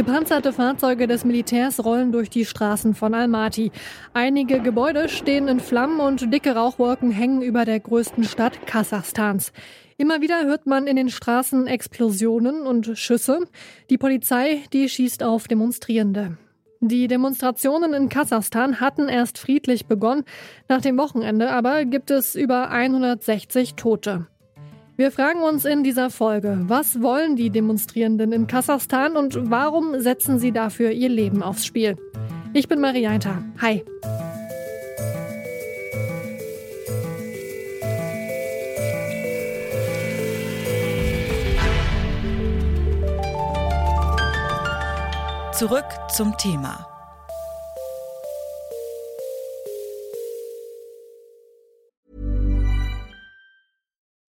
Gepanzerte Fahrzeuge des Militärs rollen durch die Straßen von Almaty. Einige Gebäude stehen in Flammen und dicke Rauchwolken hängen über der größten Stadt Kasachstans. Immer wieder hört man in den Straßen Explosionen und Schüsse. Die Polizei, die schießt auf Demonstrierende. Die Demonstrationen in Kasachstan hatten erst friedlich begonnen. Nach dem Wochenende aber gibt es über 160 Tote. Wir fragen uns in dieser Folge, was wollen die Demonstrierenden in Kasachstan und warum setzen sie dafür ihr Leben aufs Spiel? Ich bin Marianta. Hi. Zurück zum Thema.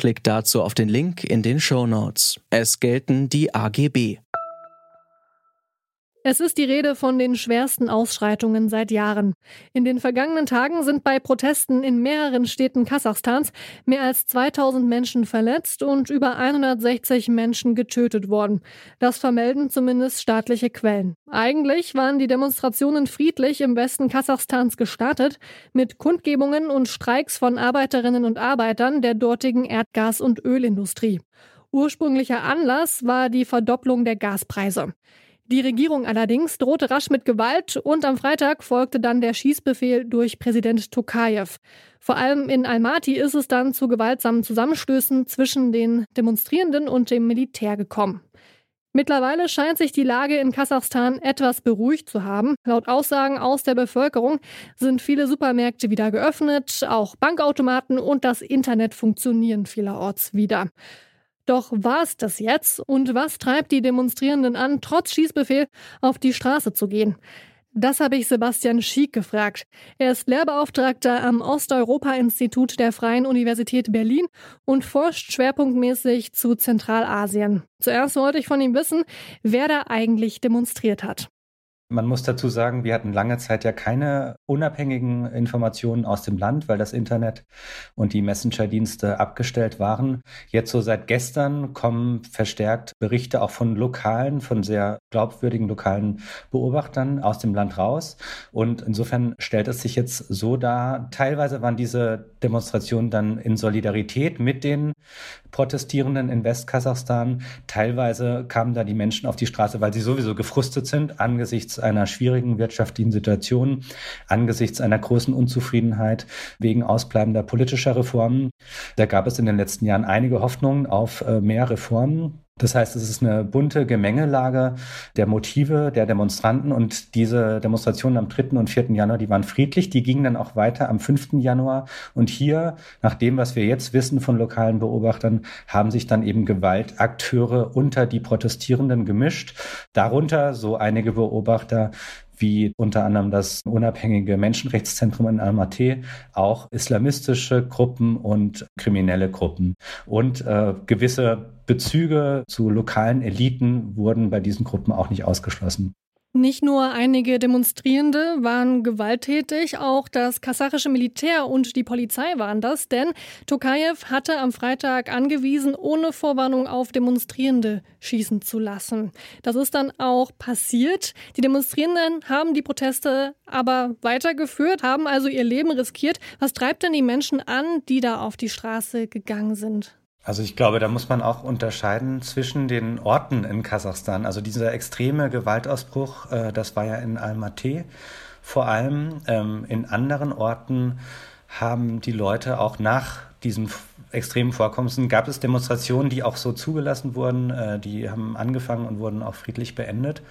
Klickt dazu auf den Link in den Show Notes. Es gelten die AGB. Es ist die Rede von den schwersten Ausschreitungen seit Jahren. In den vergangenen Tagen sind bei Protesten in mehreren Städten Kasachstans mehr als 2000 Menschen verletzt und über 160 Menschen getötet worden. Das vermelden zumindest staatliche Quellen. Eigentlich waren die Demonstrationen friedlich im Westen Kasachstans gestartet, mit Kundgebungen und Streiks von Arbeiterinnen und Arbeitern der dortigen Erdgas- und Ölindustrie. Ursprünglicher Anlass war die Verdopplung der Gaspreise. Die Regierung allerdings drohte rasch mit Gewalt und am Freitag folgte dann der Schießbefehl durch Präsident Tokayev. Vor allem in Almaty ist es dann zu gewaltsamen Zusammenstößen zwischen den Demonstrierenden und dem Militär gekommen. Mittlerweile scheint sich die Lage in Kasachstan etwas beruhigt zu haben. Laut Aussagen aus der Bevölkerung sind viele Supermärkte wieder geöffnet, auch Bankautomaten und das Internet funktionieren vielerorts wieder. Doch war es das jetzt? Und was treibt die Demonstrierenden an, trotz Schießbefehl auf die Straße zu gehen? Das habe ich Sebastian Schiek gefragt. Er ist Lehrbeauftragter am Osteuropa-Institut der Freien Universität Berlin und forscht schwerpunktmäßig zu Zentralasien. Zuerst wollte ich von ihm wissen, wer da eigentlich demonstriert hat. Man muss dazu sagen, wir hatten lange Zeit ja keine unabhängigen Informationen aus dem Land, weil das Internet und die Messenger-Dienste abgestellt waren. Jetzt so seit gestern kommen verstärkt Berichte auch von lokalen, von sehr glaubwürdigen lokalen Beobachtern aus dem Land raus. Und insofern stellt es sich jetzt so dar, teilweise waren diese Demonstrationen dann in Solidarität mit den Protestierenden in Westkasachstan. Teilweise kamen da die Menschen auf die Straße, weil sie sowieso gefrustet sind angesichts einer schwierigen wirtschaftlichen Situation, angesichts einer großen Unzufriedenheit wegen ausbleibender politischer Reformen. Da gab es in den letzten Jahren einige Hoffnungen auf äh, mehr Reformen. Das heißt, es ist eine bunte Gemengelage der Motive der Demonstranten und diese Demonstrationen am 3. und 4. Januar, die waren friedlich, die gingen dann auch weiter am 5. Januar und hier, nach dem, was wir jetzt wissen von lokalen Beobachtern, haben sich dann eben Gewaltakteure unter die Protestierenden gemischt, darunter so einige Beobachter wie unter anderem das unabhängige Menschenrechtszentrum in Almaty, auch islamistische Gruppen und kriminelle Gruppen. Und äh, gewisse Bezüge zu lokalen Eliten wurden bei diesen Gruppen auch nicht ausgeschlossen. Nicht nur einige Demonstrierende waren gewalttätig, auch das kasachische Militär und die Polizei waren das, denn Tokayev hatte am Freitag angewiesen, ohne Vorwarnung auf Demonstrierende schießen zu lassen. Das ist dann auch passiert. Die Demonstrierenden haben die Proteste aber weitergeführt, haben also ihr Leben riskiert. Was treibt denn die Menschen an, die da auf die Straße gegangen sind? Also ich glaube, da muss man auch unterscheiden zwischen den Orten in Kasachstan. Also dieser extreme Gewaltausbruch, äh, das war ja in Almaty. Vor allem ähm, in anderen Orten haben die Leute auch nach diesen extremen Vorkommnissen, gab es Demonstrationen, die auch so zugelassen wurden, äh, die haben angefangen und wurden auch friedlich beendet.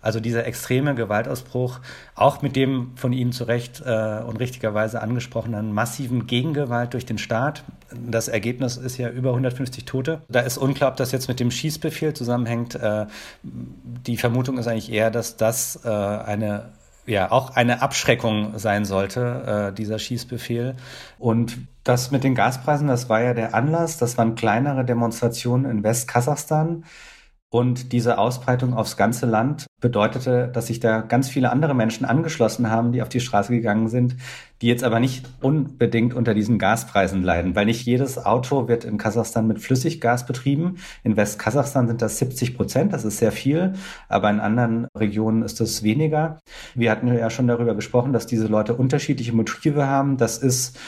Also dieser extreme Gewaltausbruch, auch mit dem von Ihnen zu Recht äh, und richtigerweise angesprochenen massiven Gegengewalt durch den Staat. Das Ergebnis ist ja über 150 Tote. Da ist unklar, ob das jetzt mit dem Schießbefehl zusammenhängt. Äh, die Vermutung ist eigentlich eher, dass das äh, eine ja auch eine Abschreckung sein sollte, äh, dieser Schießbefehl. Und das mit den Gaspreisen, das war ja der Anlass. Das waren kleinere Demonstrationen in Westkasachstan. Und diese Ausbreitung aufs ganze Land bedeutete, dass sich da ganz viele andere Menschen angeschlossen haben, die auf die Straße gegangen sind, die jetzt aber nicht unbedingt unter diesen Gaspreisen leiden, weil nicht jedes Auto wird in Kasachstan mit Flüssiggas betrieben. In Westkasachstan sind das 70 Prozent, das ist sehr viel, aber in anderen Regionen ist es weniger. Wir hatten ja schon darüber gesprochen, dass diese Leute unterschiedliche Motive haben. Das ist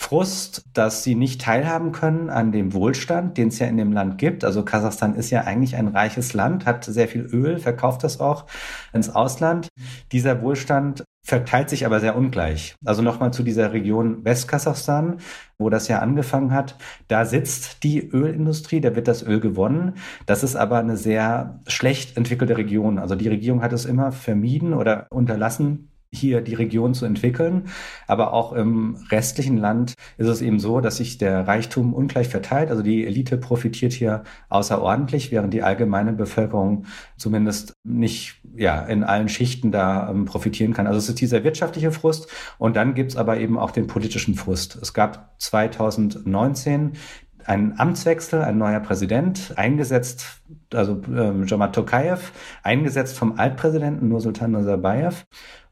Frust, dass sie nicht teilhaben können an dem Wohlstand, den es ja in dem Land gibt. Also Kasachstan ist ja eigentlich ein reiches Land, hat sehr viel Öl, verkauft das auch ins Ausland. Dieser Wohlstand verteilt sich aber sehr ungleich. Also nochmal zu dieser Region Westkasachstan, wo das ja angefangen hat. Da sitzt die Ölindustrie, da wird das Öl gewonnen. Das ist aber eine sehr schlecht entwickelte Region. Also die Regierung hat es immer vermieden oder unterlassen, hier die Region zu entwickeln. Aber auch im restlichen Land ist es eben so, dass sich der Reichtum ungleich verteilt. Also die Elite profitiert hier außerordentlich, während die allgemeine Bevölkerung zumindest nicht ja, in allen Schichten da ähm, profitieren kann. Also es ist dieser wirtschaftliche Frust und dann gibt's aber eben auch den politischen Frust. Es gab 2019 einen Amtswechsel, ein neuer Präsident, eingesetzt, also ähm, Jomart Tokayev, eingesetzt vom Altpräsidenten Nursultan Nazarbayev.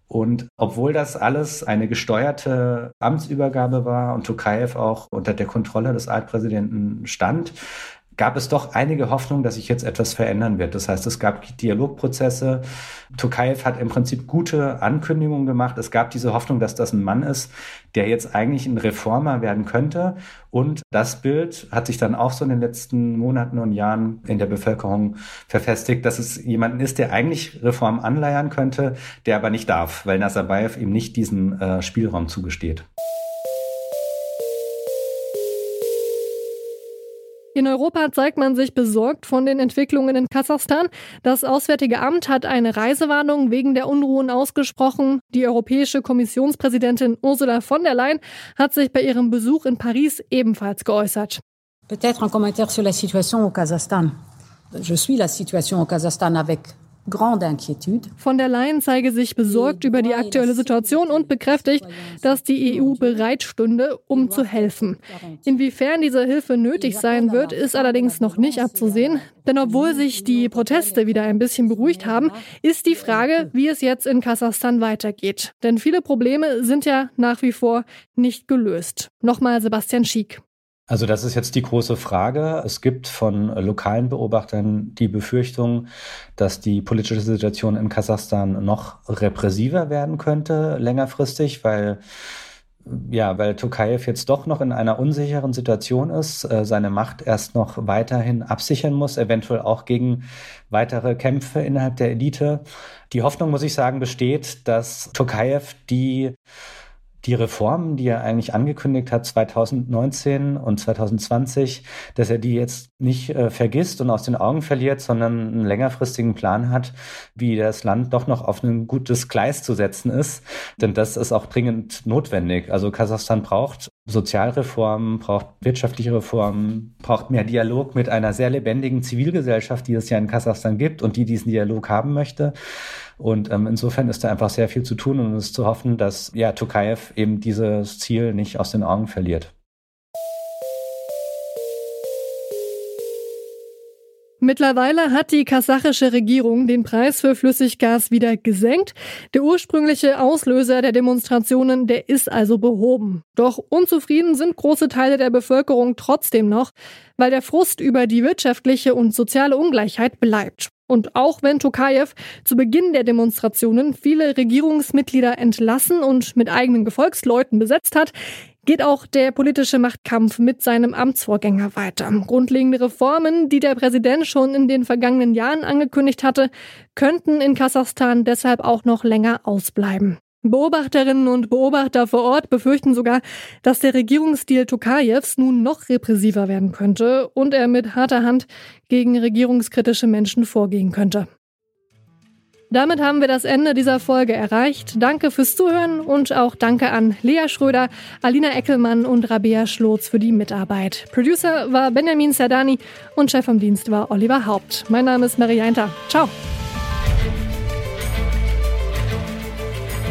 Und obwohl das alles eine gesteuerte Amtsübergabe war und Tokayev auch unter der Kontrolle des Altpräsidenten stand, gab es doch einige Hoffnung, dass sich jetzt etwas verändern wird. Das heißt, es gab Dialogprozesse. Tokayev hat im Prinzip gute Ankündigungen gemacht. Es gab diese Hoffnung, dass das ein Mann ist, der jetzt eigentlich ein Reformer werden könnte. Und das Bild hat sich dann auch so in den letzten Monaten und Jahren in der Bevölkerung verfestigt, dass es jemanden ist, der eigentlich Reform anleiern könnte, der aber nicht darf, weil Nazarbayev ihm nicht diesen äh, Spielraum zugesteht. In Europa zeigt man sich besorgt von den Entwicklungen in Kasachstan. Das Auswärtige Amt hat eine Reisewarnung wegen der Unruhen ausgesprochen. Die Europäische Kommissionspräsidentin Ursula von der Leyen hat sich bei ihrem Besuch in Paris ebenfalls geäußert. Peut-être un commentaire sur la situation au Kasachstan. Je suis la situation au Kasachstan avec von der Leyen zeige sich besorgt über die aktuelle Situation und bekräftigt, dass die EU bereit stünde, um zu helfen. Inwiefern diese Hilfe nötig sein wird, ist allerdings noch nicht abzusehen. Denn obwohl sich die Proteste wieder ein bisschen beruhigt haben, ist die Frage, wie es jetzt in Kasachstan weitergeht. Denn viele Probleme sind ja nach wie vor nicht gelöst. Nochmal Sebastian Schiek. Also das ist jetzt die große Frage. Es gibt von lokalen Beobachtern die Befürchtung, dass die politische Situation in Kasachstan noch repressiver werden könnte längerfristig, weil ja, weil Tokayev jetzt doch noch in einer unsicheren Situation ist, äh, seine Macht erst noch weiterhin absichern muss, eventuell auch gegen weitere Kämpfe innerhalb der Elite. Die Hoffnung, muss ich sagen, besteht, dass Tokayev die die Reformen, die er eigentlich angekündigt hat 2019 und 2020, dass er die jetzt nicht äh, vergisst und aus den Augen verliert, sondern einen längerfristigen Plan hat, wie das Land doch noch auf ein gutes Gleis zu setzen ist. Denn das ist auch dringend notwendig. Also Kasachstan braucht Sozialreformen, braucht wirtschaftliche Reformen, braucht mehr Dialog mit einer sehr lebendigen Zivilgesellschaft, die es ja in Kasachstan gibt und die diesen Dialog haben möchte. Und ähm, insofern ist da einfach sehr viel zu tun und es ist zu hoffen, dass ja, Tokayev eben dieses Ziel nicht aus den Augen verliert. Mittlerweile hat die kasachische Regierung den Preis für Flüssiggas wieder gesenkt. Der ursprüngliche Auslöser der Demonstrationen, der ist also behoben. Doch unzufrieden sind große Teile der Bevölkerung trotzdem noch, weil der Frust über die wirtschaftliche und soziale Ungleichheit bleibt. Und auch wenn Tokayev zu Beginn der Demonstrationen viele Regierungsmitglieder entlassen und mit eigenen Gefolgsleuten besetzt hat, geht auch der politische Machtkampf mit seinem Amtsvorgänger weiter. Grundlegende Reformen, die der Präsident schon in den vergangenen Jahren angekündigt hatte, könnten in Kasachstan deshalb auch noch länger ausbleiben. Beobachterinnen und Beobachter vor Ort befürchten sogar, dass der Regierungsstil Tokajevs nun noch repressiver werden könnte und er mit harter Hand gegen regierungskritische Menschen vorgehen könnte. Damit haben wir das Ende dieser Folge erreicht. Danke fürs Zuhören und auch danke an Lea Schröder, Alina Eckelmann und Rabea Schlotz für die Mitarbeit. Producer war Benjamin Serdani und Chef vom Dienst war Oliver Haupt. Mein Name ist Marie Einter. Ciao.